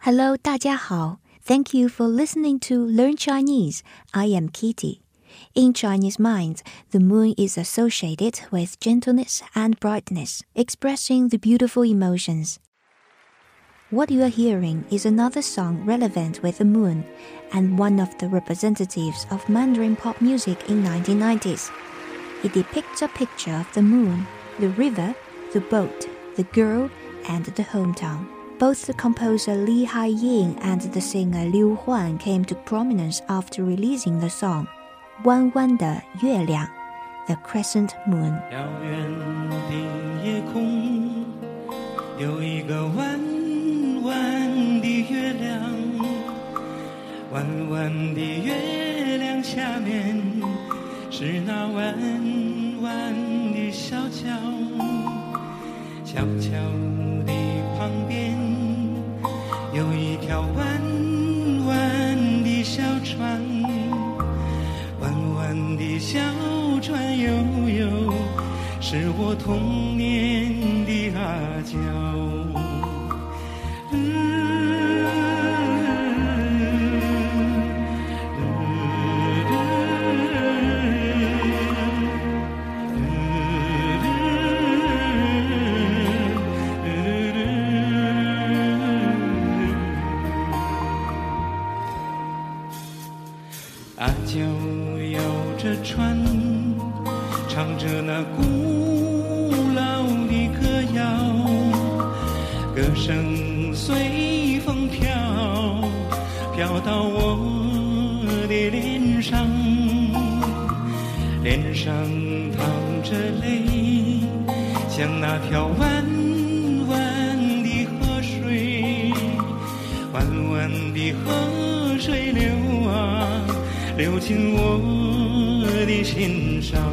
Hello，大家好。Thank you for listening to Learn Chinese. I am Kitty. In Chinese minds, the moon is associated with gentleness and brightness, expressing the beautiful emotions. What you are hearing is another song relevant with the moon and one of the representatives of Mandarin pop music in 1990s. It depicts a picture of the moon, the river, the boat, the girl, and the hometown. Both the composer Li Haiying and the singer Liu Huan came to prominence after releasing the song《弯弯的月亮》（The Crescent Moon）。遥远的夜空有一个弯弯的月亮，弯弯的月亮下面是那弯弯的小桥，小桥的旁边。 有一条弯弯的小船，弯弯的小船悠悠，是我童年的阿娇。泪像那条弯弯的河水弯弯的河水流啊流进我的心上。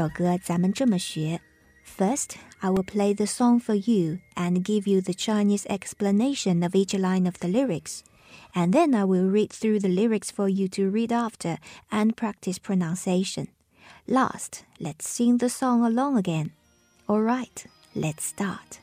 首歌咱们这么学：First, I will play the song for you and give you the Chinese explanation of each line of the lyrics. And then I will read through the lyrics for you to read after and practice pronunciation. Last, let's sing the song along again. Alright, let's start.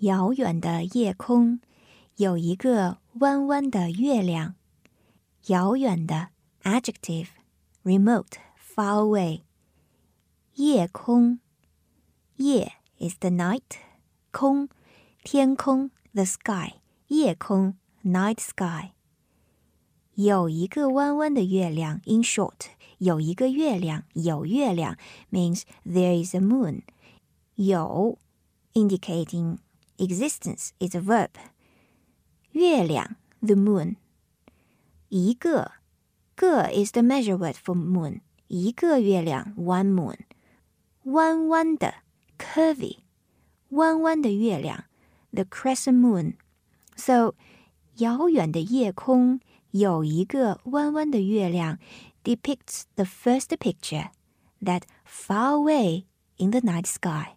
遥远的夜空有一个弯弯。遥远的夜空有一个弯弯的月亮。遥远的 adjective remote far away。夜空夜 is the night 空天空 the sky 夜空 night sky。有一个弯弯的月亮 in short 有一个月亮有月亮 means there is a moon 有 indicating existence is a verb. 月亮 the moon. 一个个 is the measure word for moon. 一个月亮 one moon. 弯弯的 curvy. 弯弯的月亮 the crescent moon. So 遥远的夜空有一个弯弯的月亮 depicts the first picture that far away in the night sky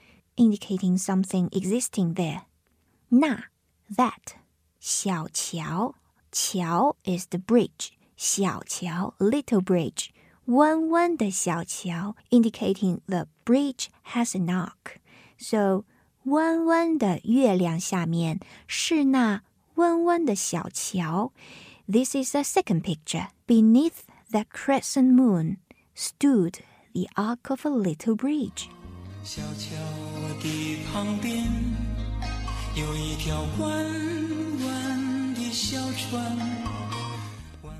indicating something existing there。那 that 小桥桥 is the bridge，小桥 little bridge，弯弯的小桥 indicating the bridge has an arc。So 弯弯的月亮下面是那弯弯的小桥。This is the second picture. Beneath the crescent moon stood the arc of a little bridge. 小桥的旁边有一条弯弯的小船，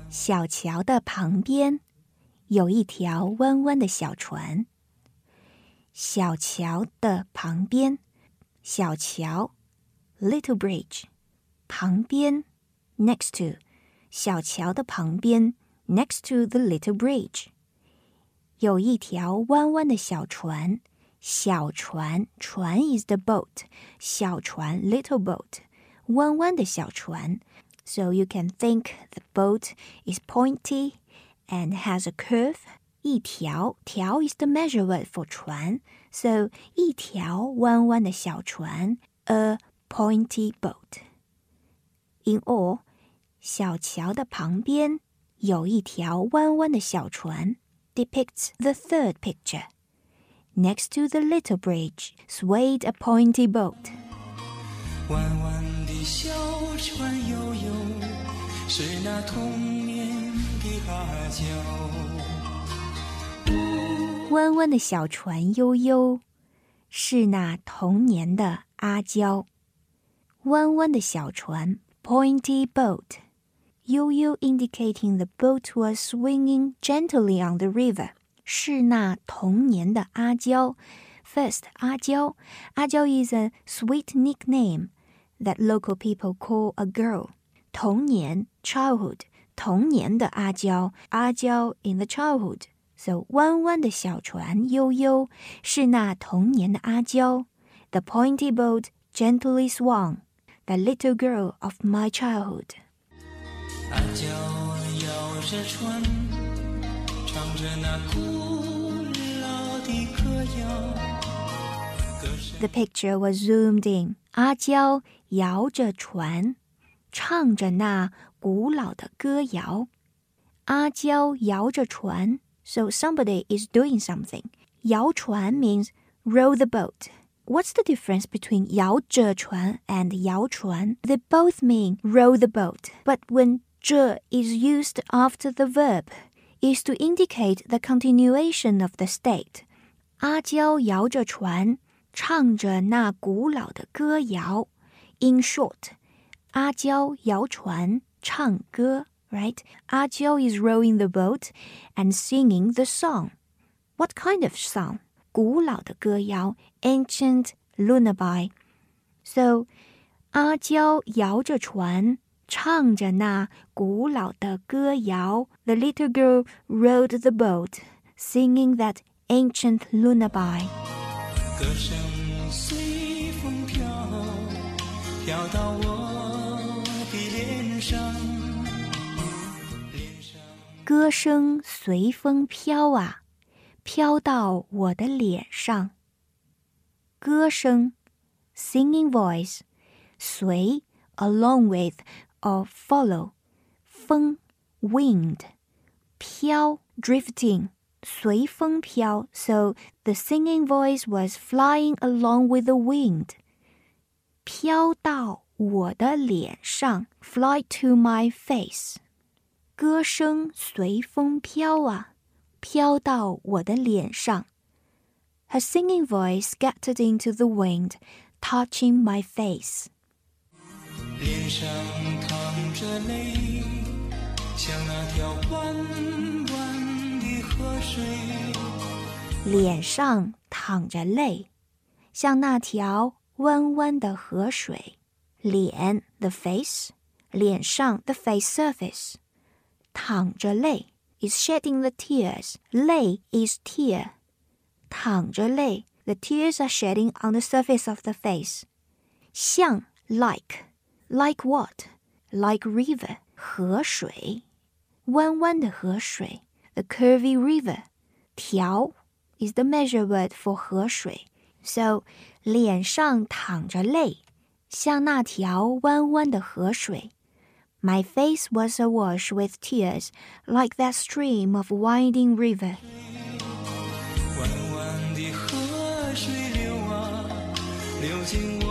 小桥的旁边有一条弯弯的小船。小桥的旁边，小桥 little bridge 旁边 next to 小桥的旁边 next to the little bridge 有一条弯弯的小船。小船船 is the boat，小船 little boat，弯弯的小船。So you can think the boat is pointy and has a curve. 一条条 is the measure word for 船，so 一条弯弯的小船，a pointy boat. In all，小桥的旁边有一条弯弯的小船，depicts the third picture. Next to the little bridge swayed a pointy boat. 弯弯的小船悠悠，是那童年的阿娇。弯弯的小船悠悠，是那童年的阿娇。弯弯的小船，pointy boat，悠悠 indicating the boat was swinging gently on the river。 是那童年的阿娇。First，阿娇，阿娇 is a sweet nickname that local people call a girl。童年，childhood，童年的阿娇，阿娇 in the childhood。So 弯弯的小船悠悠，是那童年的阿娇。The pointy boat gently swung, the little girl of my childhood. 阿娇摇着船， The picture was zoomed in. 阿娇摇着船，唱着那古老的歌谣。阿娇摇着船，so somebody is doing something. 摇船 means row the boat. What's the difference between 摇着船 and 摇船? They both mean row the boat, but when 着 is used after the verb, is to indicate the continuation of the state. 阿娇摇着船，唱着那古老的歌谣。In short，阿娇摇船唱歌，right？阿娇 is rowing the boat and singing the song. What kind of song? 古老的歌谣，ancient lullaby. So，阿娇摇着船， 唱着那古老的歌谣。The little girl rowed the boat, singing that ancient lullaby. 歌声随风飘，飘到我的脸上，脸上。歌声随风飘啊，飘到我的脸上。歌声，singing voice，随 along with or follow，风 wind，飘 drifting，随风飘。So the singing voice was flying along with the wind，飘到我的脸上，fly to my face。歌声随风飘啊，飘到我的脸上。Her singing voice scattered into the wind, touching my face. 脸上淌着泪，像那条弯弯的河水。脸上淌着泪，像那条弯弯的河水。脸 the face，脸上 the face surface，淌着泪 is shedding the tears. 泪 is tear. 淌着泪 the tears are shedding on the surface of the face. 像 like like what? Like river 河水，弯弯的河水 the curvy river. 条 is the measure word for 河水，so 脸上淌着泪，像那条弯弯的河水。My face was awash with tears, like that stream of winding river. 弯弯的河水流啊，流进我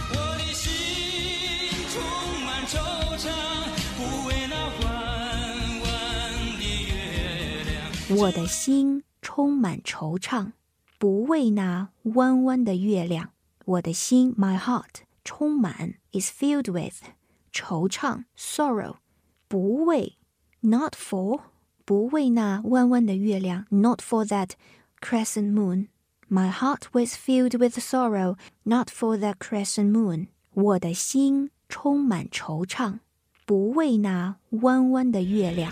我的心充满惆怅，不为那弯弯的月亮。我的心，my heart，充满 is filled with。惆怅 sorrow，不为 not for，不为那弯弯的月亮，not for that crescent moon。My heart was filled with sorrow, not for that crescent moon。我的心充满惆怅，不为那弯弯的月亮，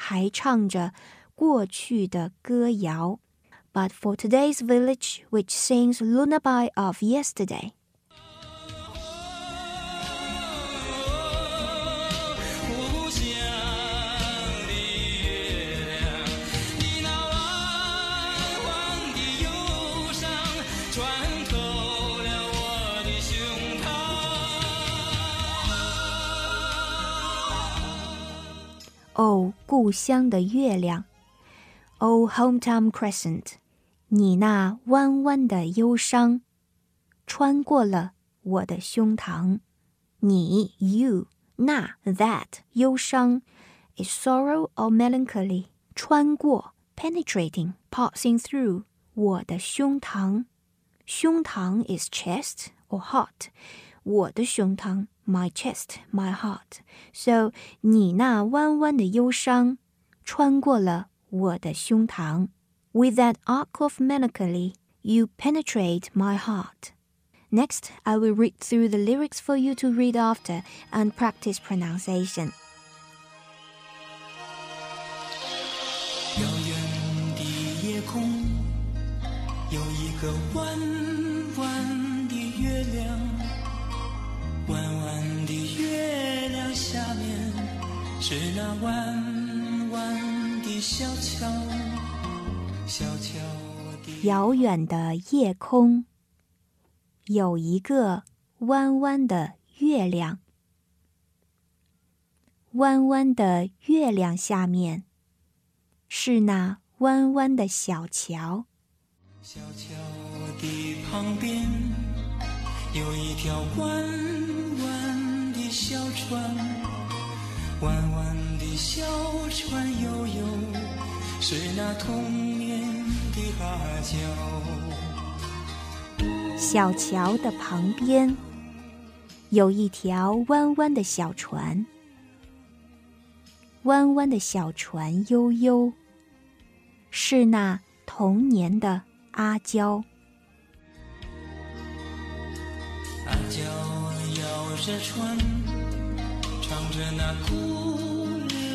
还唱着。过去的歌谣，but for today's village which sings lullaby of yesterday。 故乡的月亮。Oh, hometown crescent，你那弯弯的忧伤，穿过了我的胸膛。你，you，那，that，忧伤，is sorrow or melancholy，穿过，penetrating，passing through 我的胸膛。胸膛 is chest or heart，我的胸膛 ，my chest，my heart。So，你那弯弯的忧伤，穿过了。我的胸膛。With that arc of melancholy, you penetrate my heart. Next, I will read through the lyrics for you to read after and practice pronunciation. 遥远的夜空有一个 是那弯弯。小桥，小桥遥远的夜空有一个弯弯的月亮，弯弯的月亮下面是那弯弯的小桥。小桥的旁边有一条弯弯的小船，弯弯的小船悠悠。是那童年的阿娇。小桥的旁边有一条弯弯的小船，弯弯的小船悠悠，是那童年的阿娇。阿娇摇着船，唱着那古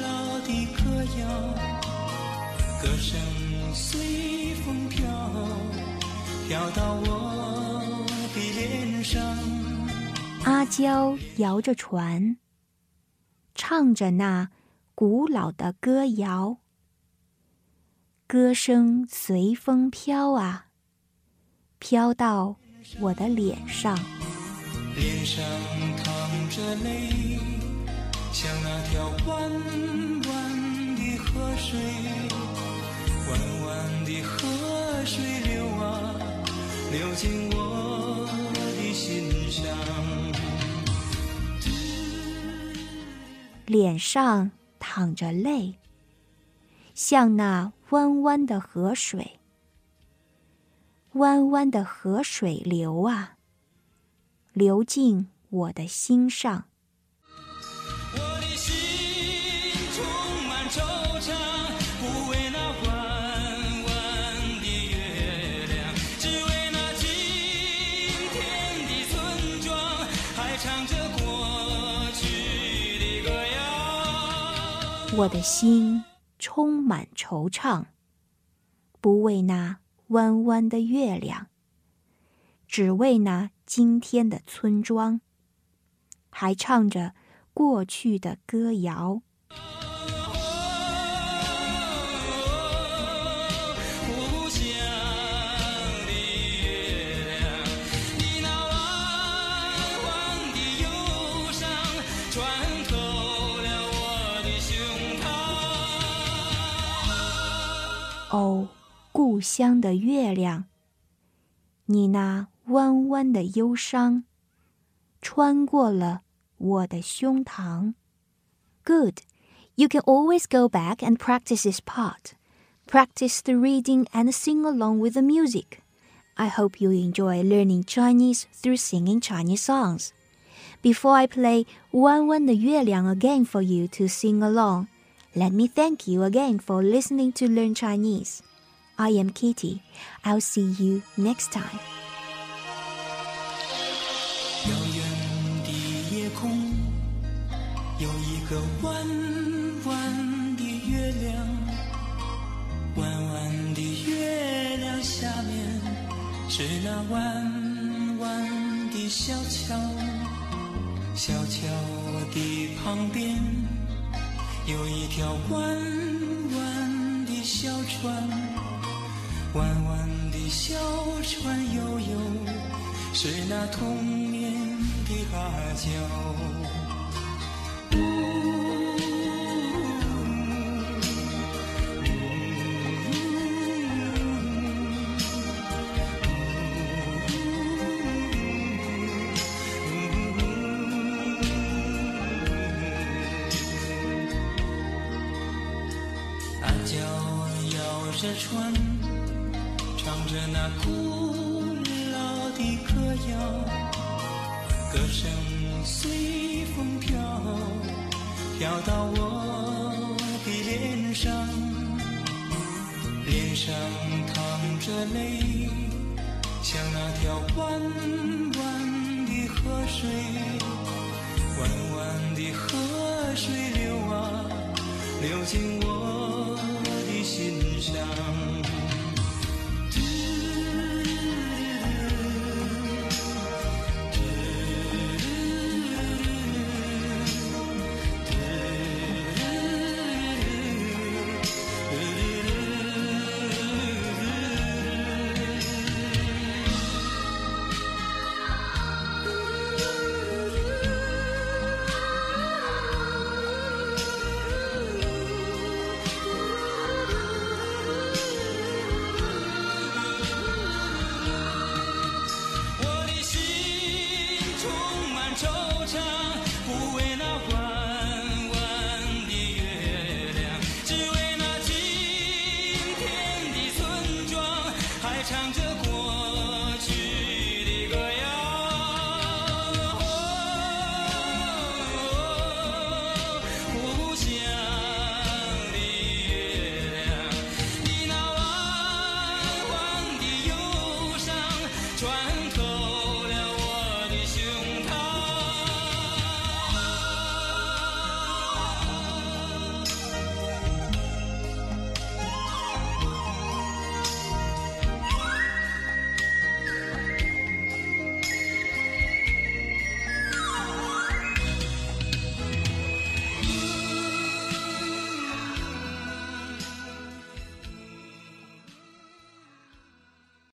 老的歌谣。歌声随风飘，飘到我的脸上。阿娇摇着船，唱着那古老的歌谣，歌声随风飘啊，飘到我的脸上。脸上淌着泪，像那条弯弯的河水，弯弯的河水流啊，流进我的心上。脸上淌着泪，像那弯弯的河水，弯弯的河水流啊，流进我的心上。我的心充满惆怅，不为那弯弯的月亮，只为那今天的村庄，还唱着过去的歌谣。故乡的月亮，你那弯弯的忧伤，穿过了我的胸膛。Good. You can always go back and practice this part. Practice the reading and sing along with the music. I hope you enjoy learning Chinese through singing Chinese songs. Before I play 弯弯的月亮 again for you to sing along, let me thank you again for listening to Learn Chinese. I am Kitty. I'll see you next time. 遥远的夜空有一个弯弯的月亮，弯弯的月亮下面是那弯弯的小桥，小桥的旁边有一条弯弯的小船， 弯弯的小船悠悠。是那童年的阿娇。飘到我的脸上，脸上淌着泪，像那条弯弯的河水，弯弯的河水流啊，流进我